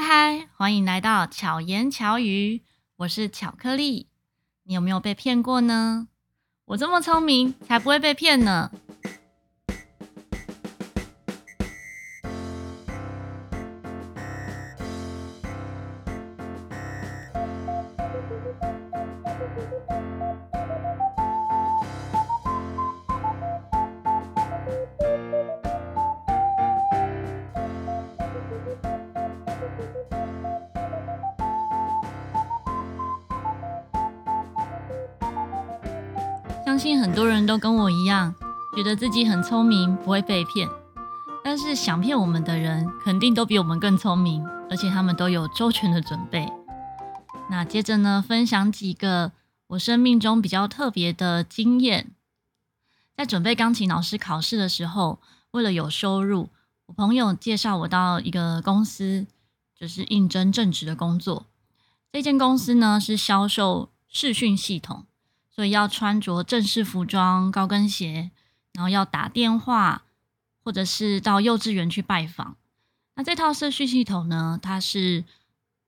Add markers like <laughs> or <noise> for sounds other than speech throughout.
嗨嗨，欢迎来到巧言巧语，我是巧克力。你有没有被骗过呢？我这么聪明，才不会被骗呢。都跟我一样，觉得自己很聪明，不会被骗。但是想骗我们的人，肯定都比我们更聪明，而且他们都有周全的准备。那接着呢，分享几个我生命中比较特别的经验。在准备钢琴老师考试的时候，为了有收入，我朋友介绍我到一个公司，就是应征正职的工作。这间公司呢，是销售视讯系统。所以要穿着正式服装、高跟鞋，然后要打电话，或者是到幼稚园去拜访。那这套社区系统呢，它是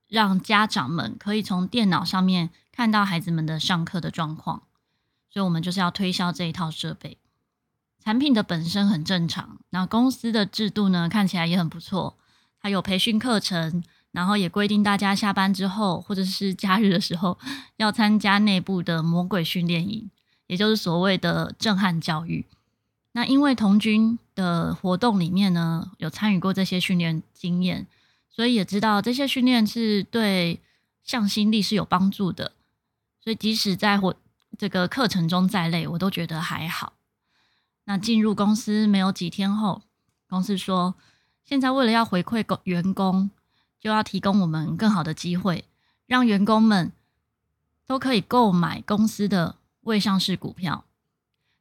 让家长们可以从电脑上面看到孩子们的上课的状况。所以我们就是要推销这一套设备。产品的本身很正常，那公司的制度呢，看起来也很不错，还有培训课程。然后也规定大家下班之后或者是假日的时候要参加内部的魔鬼训练营，也就是所谓的震撼教育。那因为童军的活动里面呢，有参与过这些训练经验，所以也知道这些训练是对向心力是有帮助的。所以即使在活这个课程中再累，我都觉得还好。那进入公司没有几天后，公司说现在为了要回馈员工。就要提供我们更好的机会，让员工们都可以购买公司的未上市股票。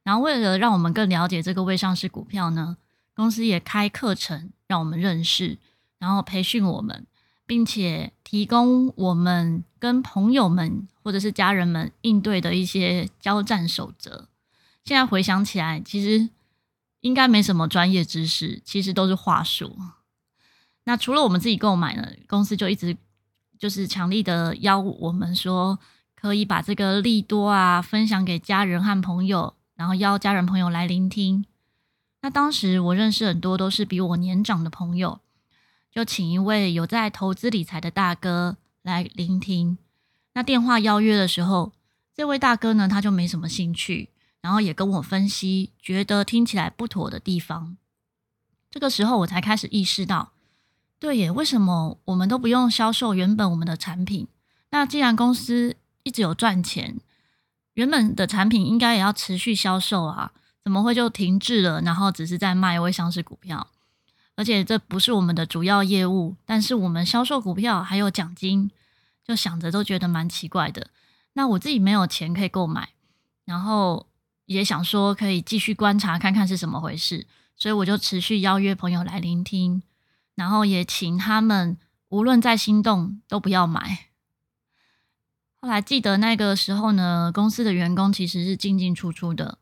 然后，为了让我们更了解这个未上市股票呢，公司也开课程让我们认识，然后培训我们，并且提供我们跟朋友们或者是家人们应对的一些交战守则。现在回想起来，其实应该没什么专业知识，其实都是话术。那除了我们自己购买呢，公司就一直就是强力的邀我们说，可以把这个利多啊分享给家人和朋友，然后邀家人朋友来聆听。那当时我认识很多都是比我年长的朋友，就请一位有在投资理财的大哥来聆听。那电话邀约的时候，这位大哥呢，他就没什么兴趣，然后也跟我分析，觉得听起来不妥的地方。这个时候我才开始意识到。对耶，为什么我们都不用销售原本我们的产品？那既然公司一直有赚钱，原本的产品应该也要持续销售啊，怎么会就停滞了？然后只是在卖未上市股票，而且这不是我们的主要业务，但是我们销售股票还有奖金，就想着都觉得蛮奇怪的。那我自己没有钱可以购买，然后也想说可以继续观察看看是怎么回事，所以我就持续邀约朋友来聆听。然后也请他们无论再心动都不要买。后来记得那个时候呢，公司的员工其实是进进出出的。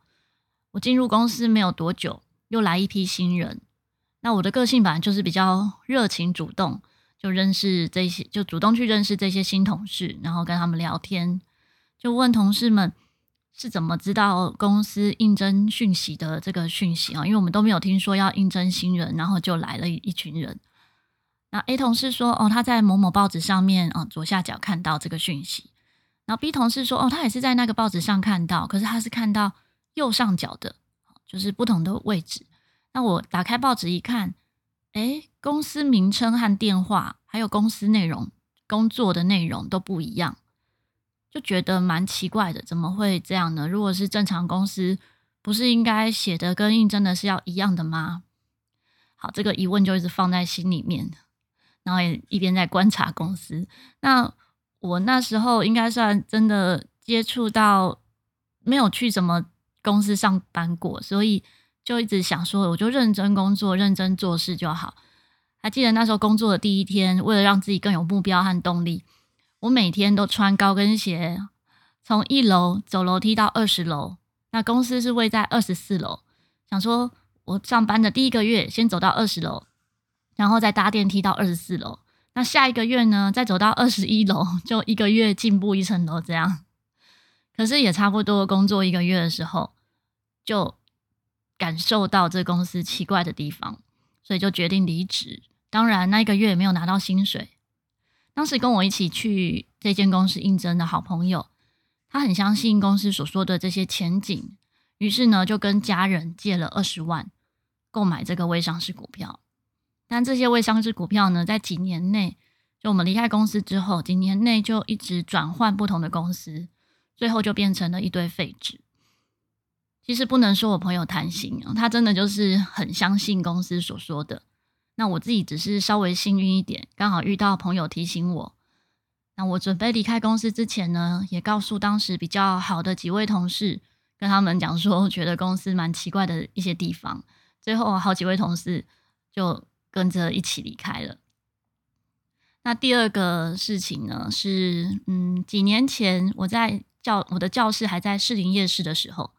我进入公司没有多久，又来一批新人。那我的个性本来就是比较热情主动，就认识这些，就主动去认识这些新同事，然后跟他们聊天，就问同事们。是怎么知道公司应征讯息的这个讯息啊？因为我们都没有听说要应征新人，然后就来了一群人。那 A 同事说：“哦，他在某某报纸上面啊，左下角看到这个讯息。”然后 B 同事说：“哦，他也是在那个报纸上看到，可是他是看到右上角的，就是不同的位置。”那我打开报纸一看，诶，公司名称和电话，还有公司内容、工作的内容都不一样。就觉得蛮奇怪的，怎么会这样呢？如果是正常公司，不是应该写的跟应征的是要一样的吗？好，这个疑问就一直放在心里面，然后也一边在观察公司。那我那时候应该算真的接触到，没有去什么公司上班过，所以就一直想说，我就认真工作，认真做事就好。还记得那时候工作的第一天，为了让自己更有目标和动力。我每天都穿高跟鞋，从一楼走楼梯到二十楼。那公司是位在二十四楼，想说我上班的第一个月先走到二十楼，然后再搭电梯到二十四楼。那下一个月呢，再走到二十一楼，就一个月进步一层楼这样。可是也差不多工作一个月的时候，就感受到这公司奇怪的地方，所以就决定离职。当然，那一个月也没有拿到薪水。当时跟我一起去这间公司应征的好朋友，他很相信公司所说的这些前景，于是呢，就跟家人借了二十万购买这个微上市股票。但这些未上市股票呢，在几年内，就我们离开公司之后，几年内就一直转换不同的公司。最后就变成了一堆废纸。其实不能说我朋友贪心啊，他真的就是很相信公司所说的。那我自己只是稍微幸运一点，刚好遇到朋友提醒我。那我准备离开公司之前呢，也告诉当时比较好的几位同事，跟他们讲说，觉得公司蛮奇怪的一些地方。最后好几位同事就跟着一起离开了。那第二个事情呢，是嗯，几年前我在。教我的教室还在士林夜市的时候，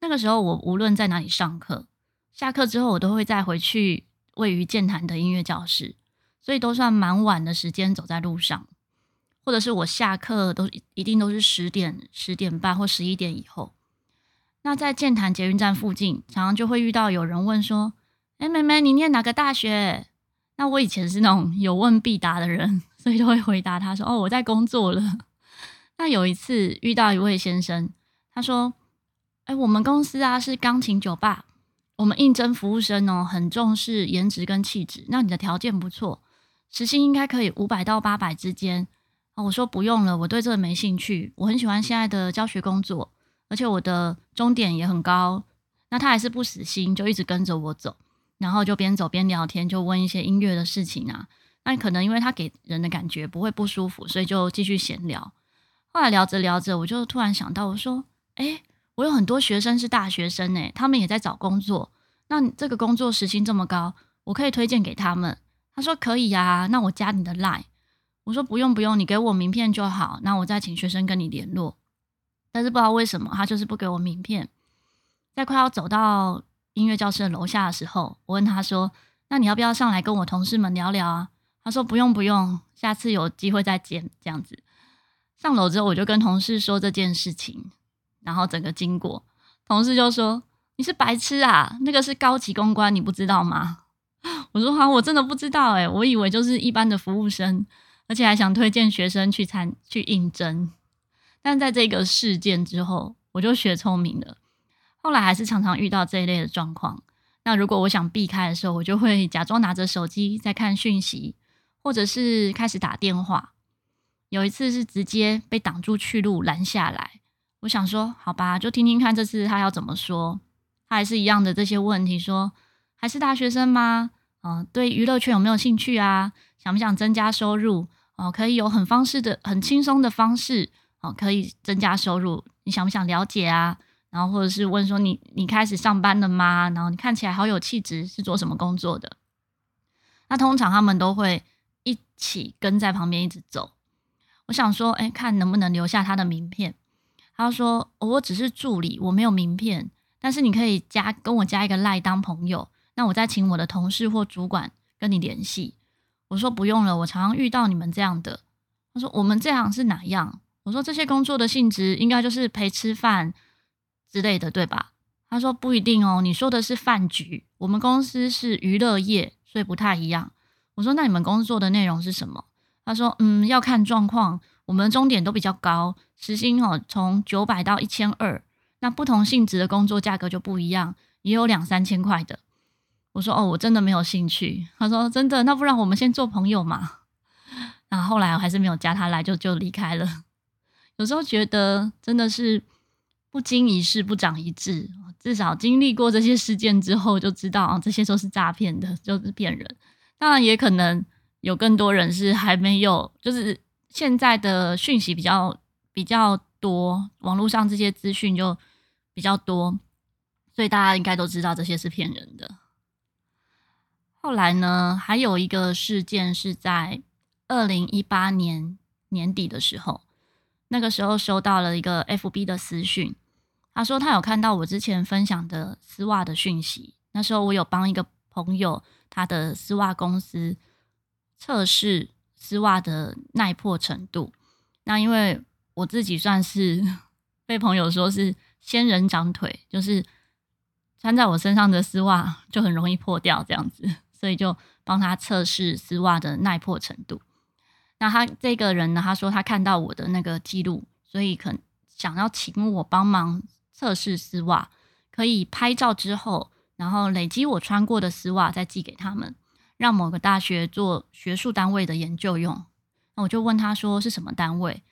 那个时候我无论在哪里上课，下课之后我都会再回去位于剑潭的音乐教室，所以都算蛮晚的时间走在路上，或者是我下课都一定都是十点、十点半或十一点以后。那在剑潭捷运站附近，常常就会遇到有人问说：“哎，妹妹，你念哪个大学？”那我以前是那种有问必答的人，<laughs> 所以就会回答他说：“哦，我在工作了。”那有一次遇到一位先生，他说：“哎，我们公司啊是钢琴酒吧，我们应征服务生哦，很重视颜值跟气质。那你的条件不错，时薪应该可以五百到八百之间。”啊我说：“不用了，我对这个没兴趣。我很喜欢现在的教学工作，而且我的终点也很高。”那他还是不死心，就一直跟着我走，然后就边走边聊天，就问一些音乐的事情啊。那可能因为他给人的感觉不会不舒服，所以就继续闲聊。后来聊着聊着，我就突然想到，我说：“诶，我有很多学生是大学生，诶，他们也在找工作。那这个工作时薪这么高，我可以推荐给他们。”他说：“可以呀，那我加你的 line。”我说：“不用不用，你给我名片就好，那我再请学生跟你联络。”但是不知道为什么，他就是不给我名片。在快要走到音乐教室的楼下的时候，我问他说：“那你要不要上来跟我同事们聊聊啊？”他说：“不用不用，下次有机会再见。”这样子。上楼之后，我就跟同事说这件事情，然后整个经过，同事就说：“你是白痴啊，那个是高级公关，你不知道吗？” <laughs> 我说：“好，我真的不知道，诶，我以为就是一般的服务生，而且还想推荐学生去参去应征。”但在这个事件之后，我就学聪明了，后来还是常常遇到这一类的状况。那如果我想避开的时候，我就会假装拿着手机在看讯息，或者是开始打电话。有一次是直接被挡住去路拦下来，我想说好吧，就听听看这次他要怎么说。他还是一样的这些问题，说还是大学生吗？嗯、呃，对娱乐圈有没有兴趣啊？想不想增加收入？哦、可以有很方式的、很轻松的方式，哦、可以增加收入。你想不想了解啊？然后或者是问说你你开始上班了吗？然后你看起来好有气质，是做什么工作的？那通常他们都会一起跟在旁边一直走。我想说，哎，看能不能留下他的名片。他说，我只是助理，我没有名片，但是你可以加跟我加一个赖当朋友，那我再请我的同事或主管跟你联系。我说不用了，我常常遇到你们这样的。他说我们这样是哪样？我说这些工作的性质应该就是陪吃饭之类的，对吧？他说不一定哦，你说的是饭局，我们公司是娱乐业，所以不太一样。我说那你们工作的内容是什么？他说：“嗯，要看状况，我们终点都比较高，时薪哦从九百到一千二，那不同性质的工作价格就不一样，也有两三千块的。”我说：“哦，我真的没有兴趣。”他说：“真的，那不然我们先做朋友嘛。”然后后来我还是没有加他来，就就离开了。有时候觉得真的是不经一事不长一智，至少经历过这些事件之后，就知道啊，这些都是诈骗的，就是骗人。当然也可能。有更多人是还没有，就是现在的讯息比较比较多，网络上这些资讯就比较多，所以大家应该都知道这些是骗人的。后来呢，还有一个事件是在二零一八年年底的时候，那个时候收到了一个 FB 的私讯，他说他有看到我之前分享的丝袜的讯息，那时候我有帮一个朋友他的丝袜公司。测试丝袜的耐破程度。那因为我自己算是 <laughs> 被朋友说是仙人掌腿，就是穿在我身上的丝袜就很容易破掉这样子，所以就帮他测试丝袜的耐破程度。那他这个人呢，他说他看到我的那个记录，所以可想要请我帮忙测试丝袜，可以拍照之后，然后累积我穿过的丝袜再寄给他们，让某个大学做学术单位的研究用。那我就问他说是什么单位，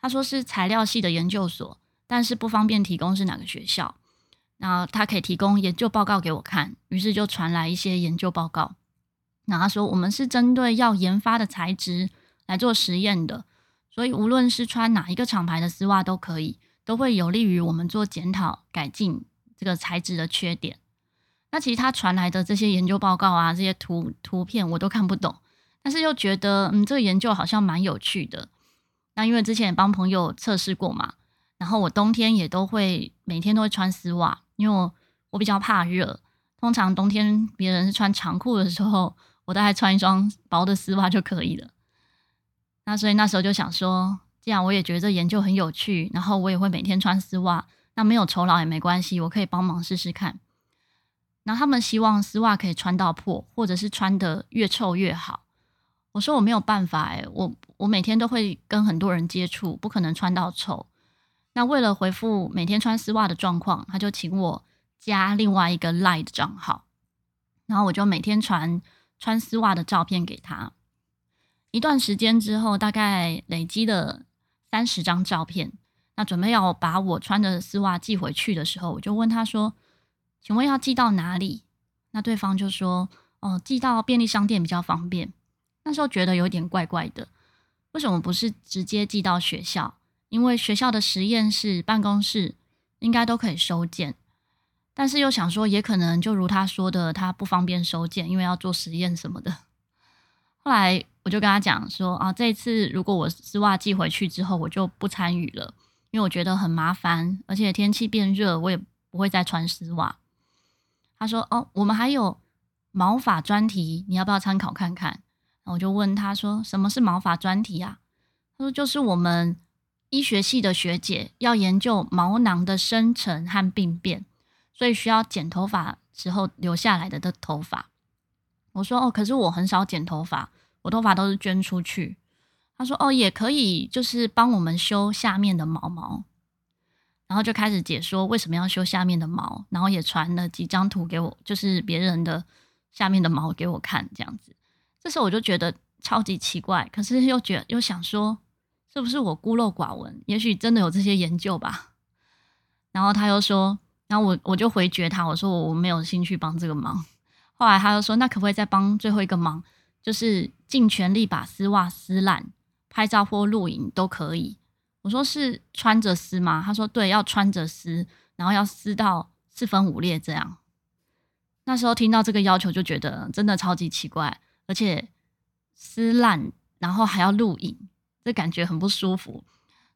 他说是材料系的研究所，但是不方便提供是哪个学校。然后他可以提供研究报告给我看，于是就传来一些研究报告。那他说我们是针对要研发的材质。来做实验的，所以无论是穿哪一个厂牌的丝袜都可以，都会有利于我们做检讨改进这个材质的缺点。那其实他传来的这些研究报告啊，这些图图片我都看不懂，但是又觉得嗯，这个研究好像蛮有趣的。那因为之前也帮朋友测试过嘛，然后我冬天也都会每天都会穿丝袜，因为我我比较怕热，通常冬天别人是穿长裤的时候，我大概穿一双薄的丝袜就可以了。那所以那时候就想说，既然我也觉得这研究很有趣，然后我也会每天穿丝袜，那没有酬劳也没关系，我可以帮忙试试看。然后他们希望丝袜可以穿到破，或者是穿得越臭越好。我说我没有办法，诶，我我每天都会跟很多人接触，不可能穿到臭。那为了回复每天穿丝袜的状况，他就请我加另外一个 LINE 的账号，然后我就每天传穿丝袜的照片给他。一段时间之后，大概累积了三十张照片。那准备要把我穿的丝袜寄回去的时候，我就问他说：“请问要寄到哪里？”那对方就说：“哦，寄到便利商店比较方便。”那时候觉得有点怪怪的，为什么不是直接寄到学校？因为学校的实验室、办公室应该都可以收件。但是又想说，也可能就如他说的，他不方便收件，因为要做实验什么的。后来。我就跟他讲说啊，这一次如果我丝袜寄回去之后，我就不参与了，因为我觉得很麻烦，而且天气变热，我也不会再穿丝袜。他说哦，我们还有毛发专题，你要不要参考看看？我就问他说，什么是毛发专题啊？他说就是我们医学系的学姐要研究毛囊的生成和病变，所以需要剪头发时候留下来的的头发。我说哦，可是我很少剪头发。我头发都是捐出去。他说：“哦，也可以，就是帮我们修下面的毛毛。”然后就开始解说为什么要修下面的毛，然后也传了几张图给我，就是别人的下面的毛给我看，这样子。这时候我就觉得超级奇怪，可是又觉又想说，是不是我孤陋寡闻？也许真的有这些研究吧。然后他又说，然后我我就回绝他，我说我没有兴趣帮这个忙。后来他又说，那可不可以再帮最后一个忙？就是尽全力把丝袜撕烂，拍照或录影都可以。我说是穿着撕吗？他说对，要穿着撕，然后要撕到四分五裂这样。那时候听到这个要求就觉得真的超级奇怪，而且撕烂然后还要录影，这感觉很不舒服。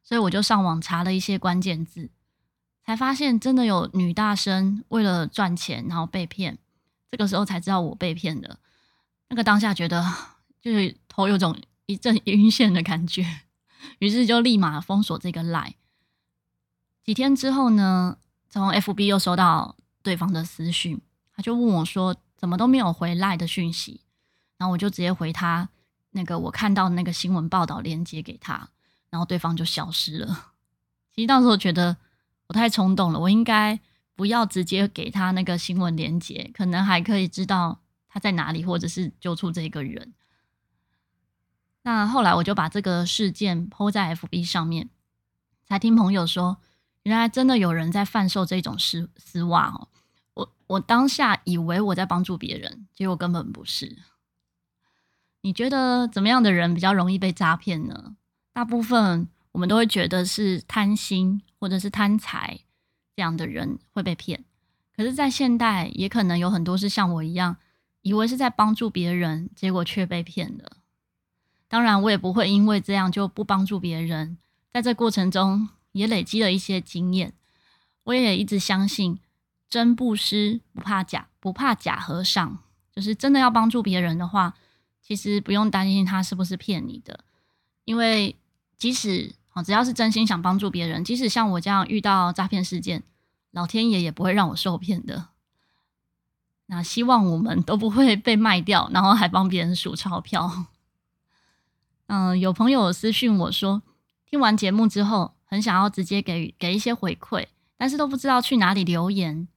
所以我就上网查了一些关键字，才发现真的有女大生为了赚钱然后被骗。这个时候才知道我被骗的。那个当下觉得就是头有种一阵 <laughs> 晕眩的感觉，于是就立马封锁这个 LINE。几天之后呢，从 FB 又收到对方的私讯，他就问我说：“怎么都没有回 LINE 的讯息？”然后我就直接回他那个我看到那个新闻报道链接给他，然后对方就消失了。其实当时我觉得我太冲动了，我应该不要直接给他那个新闻链接，可能还可以知道。他在哪里，或者是揪出这个人？那后来我就把这个事件抛在 FB 上面，才听朋友说，原来真的有人在贩售这种丝丝袜哦。我我当下以为我在帮助别人，结果根本不是。你觉得怎么样的人比较容易被诈骗呢？大部分我们都会觉得是贪心或者是贪财这样的人会被骗，可是，在现代也可能有很多是像我一样。以为是在帮助别人，结果却被骗了。当然，我也不会因为这样就不帮助别人。在这过程中，也累积了一些经验。我也一直相信，真布施不怕假，不怕假和尚。就是真的要帮助别人的话，其实不用担心他是不是骗你的，因为即使哦只要是真心想帮助别人，即使像我这样遇到诈骗事件，老天爷也不会让我受骗的。那希望我们都不会被卖掉，然后还帮别人数钞票。<laughs> 嗯、有朋友私讯我说，听完节目之后，很想要直接给给一些回馈，但是都不知道去哪里留言。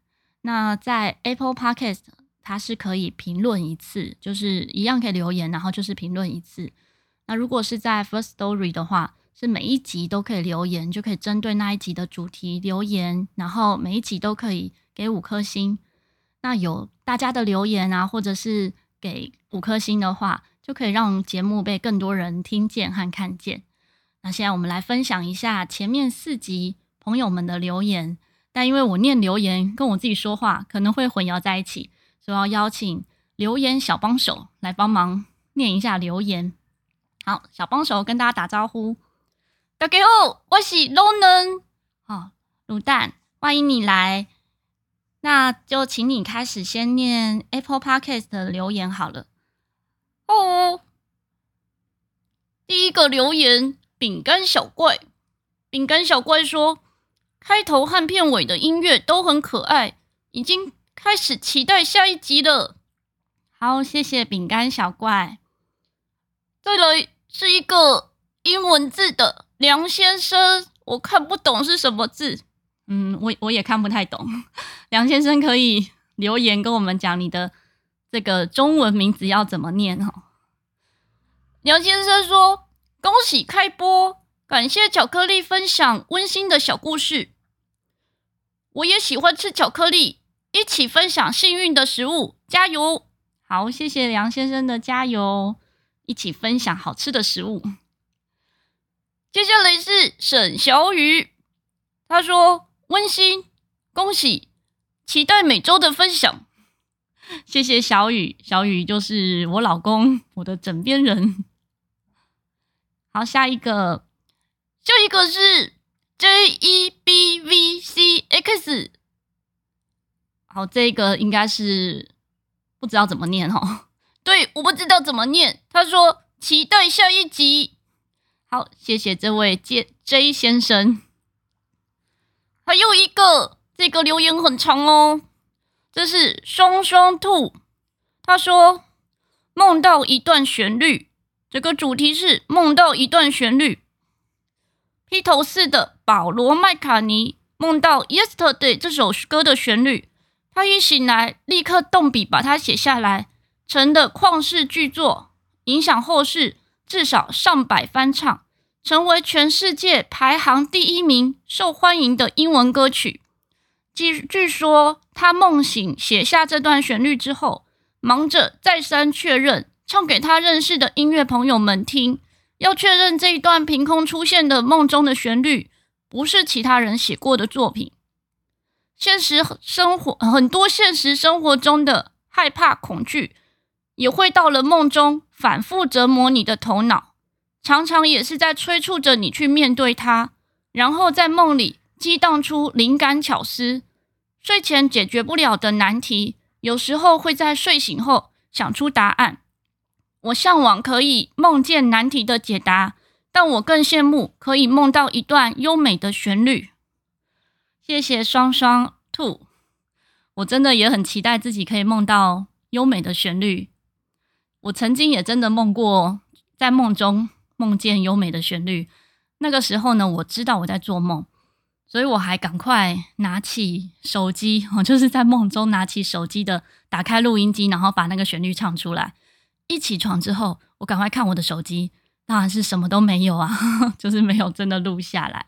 那在 Apple Podcast，它是可以评论一次，就是一样可以留言，然后就是评论一次。那如果是在 First Story 的话，是每一集都可以留言，就可以针对那一集的主题留言，然后每一集都可以给五颗星。那有大家的留言啊，或者是给五颗星的话，就可以让节目被更多人听见和看见。那现在我们来分享一下前面四集朋友们的留言，但因为我念留言跟我自己说话可能会混淆在一起，所以要邀请留言小帮手来帮忙念一下留言。好，小帮手跟大家打招呼，大家好，我是卤蛋，好，卤蛋，欢迎你来。那就请你开始先念 Apple Podcast 的留言好了。哦，第一个留言，饼干小怪，饼干小怪说，开头和片尾的音乐都很可爱，已经开始期待下一集了。好，谢谢饼干小怪。再来是一个英文字的梁先生，我看不懂是什么字。嗯，我我也看不太懂。梁先生可以留言跟我们讲你的这个中文名字要怎么念哦。梁先生说：“恭喜开播，感谢巧克力分享温馨的小故事。我也喜欢吃巧克力，一起分享幸运的食物，加油！”好，谢谢梁先生的加油，一起分享好吃的食物。接下来是沈小雨，他说。温馨，恭喜，期待每周的分享。谢谢小雨，小雨就是我老公，我的枕边人。好，下一个，下一个是 J E B V C X。好，这个应该是不知道怎么念哦。对，我不知道怎么念。他说期待下一集。好，谢谢这位 J J 先生。还有一个，这个留言很长哦。这是双双兔，他说梦到一段旋律，这个主题是梦到一段旋律。披头四的保罗麦卡尼梦到《Yesterday》这首歌的旋律，他一醒来立刻动笔把它写下来，成的旷世巨作，影响后世至少上百翻唱。成为全世界排行第一名受欢迎的英文歌曲。据据说，他梦醒写下这段旋律之后，忙着再三确认，唱给他认识的音乐朋友们听，要确认这一段凭空出现的梦中的旋律不是其他人写过的作品。现实生活很多现实生活中的害怕、恐惧，也会到了梦中反复折磨你的头脑。常常也是在催促着你去面对它，然后在梦里激荡出灵感巧思。睡前解决不了的难题，有时候会在睡醒后想出答案。我向往可以梦见难题的解答，但我更羡慕可以梦到一段优美的旋律。谢谢双双兔，我真的也很期待自己可以梦到优美的旋律。我曾经也真的梦过，在梦中。梦见优美的旋律，那个时候呢，我知道我在做梦，所以我还赶快拿起手机，<laughs> 我就是在梦中拿起手机的，打开录音机，然后把那个旋律唱出来。一起床之后，我赶快看我的手机，当然是什么都没有啊，<laughs> 就是没有真的录下来。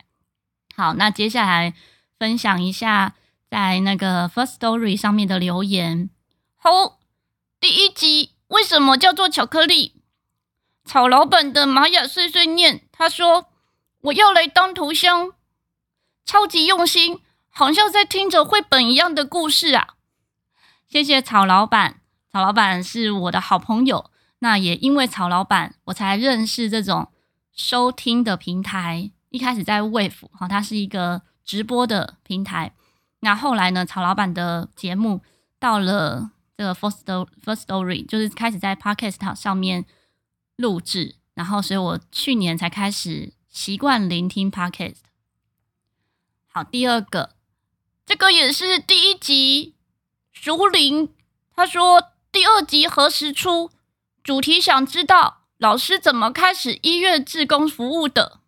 好，那接下来分享一下在那个 First Story 上面的留言。好，第一集为什么叫做巧克力？草老板的玛雅碎碎念，他说：“我要来当头香，超级用心，好像在听着绘本一样的故事啊！”谢谢草老板，草老板是我的好朋友。那也因为草老板，我才认识这种收听的平台。一开始在 Wave，哈，它是一个直播的平台。那后来呢，草老板的节目到了这个 First Story First Story，就是开始在 Podcast 上面录制，然后所以我去年才开始习惯聆听 Podcast。好，第二个，这个也是第一集，熟龄他说第二集何时出？主题想知道老师怎么开始医院志工服务的。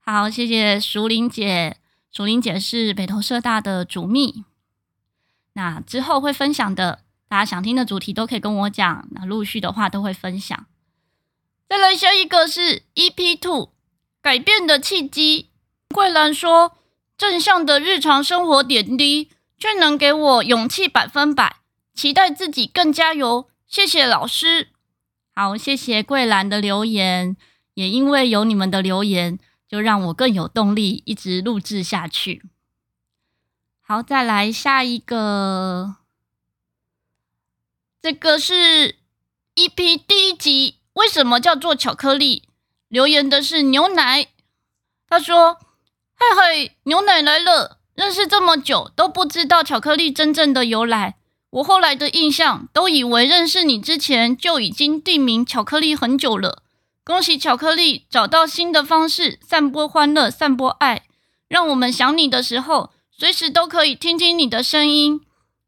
好，谢谢淑玲姐。淑玲姐是北投社大的主秘。那之后会分享的，大家想听的主题都可以跟我讲。那陆续的话都会分享。再来下一个是 EP Two，改变的契机。桂兰说，正向的日常生活点滴，却能给我勇气百分百，期待自己更加油。谢谢老师。好，谢谢桂兰的留言，也因为有你们的留言。就让我更有动力一直录制下去。好，再来下一个，这个是 EP 第一集，为什么叫做巧克力？留言的是牛奶，他说：“嘿嘿，牛奶来了，认识这么久都不知道巧克力真正的由来。我后来的印象都以为认识你之前就已经定名巧克力很久了。”恭喜巧克力找到新的方式，散播欢乐，散播爱，让我们想你的时候，随时都可以听听你的声音。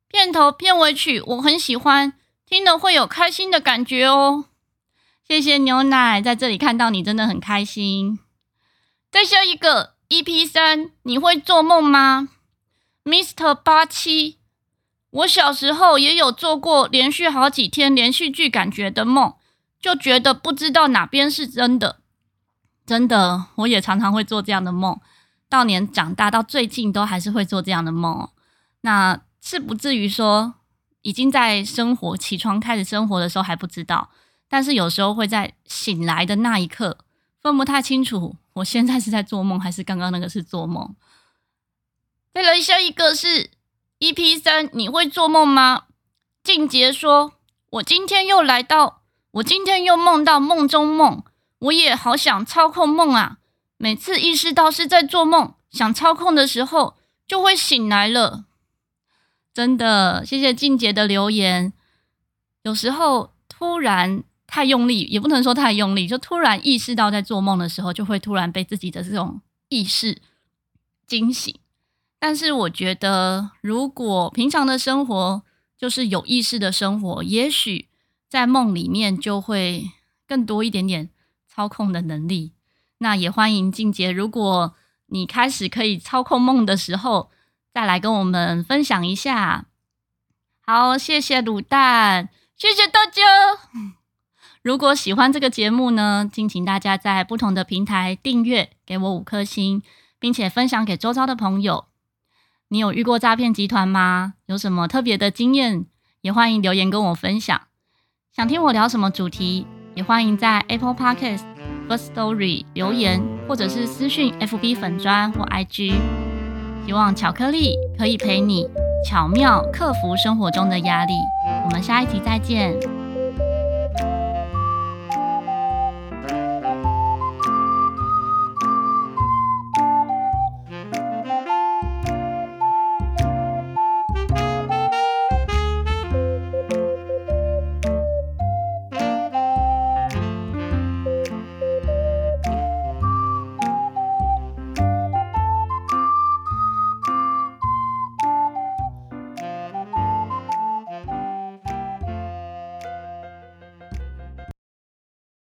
片头片尾曲我很喜欢，听了会有开心的感觉哦。谢谢牛奶，在这里看到你真的很开心。再下一个 EP 三，你会做梦吗？Mr. 八七，我小时候也有做过连续好几天连续剧感觉的梦。就觉得不知道哪边是真的，真的，我也常常会做这样的梦。到年长大到最近都还是会做这样的梦。那是不至于说已经在生活起床开始生活的时候还不知道，但是有时候会在醒来的那一刻分不太清楚，我现在是在做梦还是刚刚那个是做梦。再来下一个是 EP 三，你会做梦吗？静杰说：“我今天又来到。”我今天又梦到梦中梦，我也好想操控梦啊！每次意识到是在做梦，想操控的时候，就会醒来了。真的，谢谢静杰的留言。有时候突然太用力，也不能说太用力，就突然意识到在做梦的时候，就会突然被自己的这种意识惊醒。但是我觉得，如果平常的生活就是有意识的生活，也许。在梦里面就会更多一点点操控的能力。那也欢迎静杰，如果你开始可以操控梦的时候，再来跟我们分享一下。好，谢谢卤蛋，谢谢大家。如果喜欢这个节目呢，敬请大家在不同的平台订阅，给我五颗星，并且分享给周遭的朋友。你有遇过诈骗集团吗？有什么特别的经验？也欢迎留言跟我分享。想听我聊什么主题，也欢迎在 Apple Podcast First Story 留言，或者是私讯 FB 粉砖或 IG。希望巧克力可以陪你巧妙克服生活中的压力。我们下一集再见。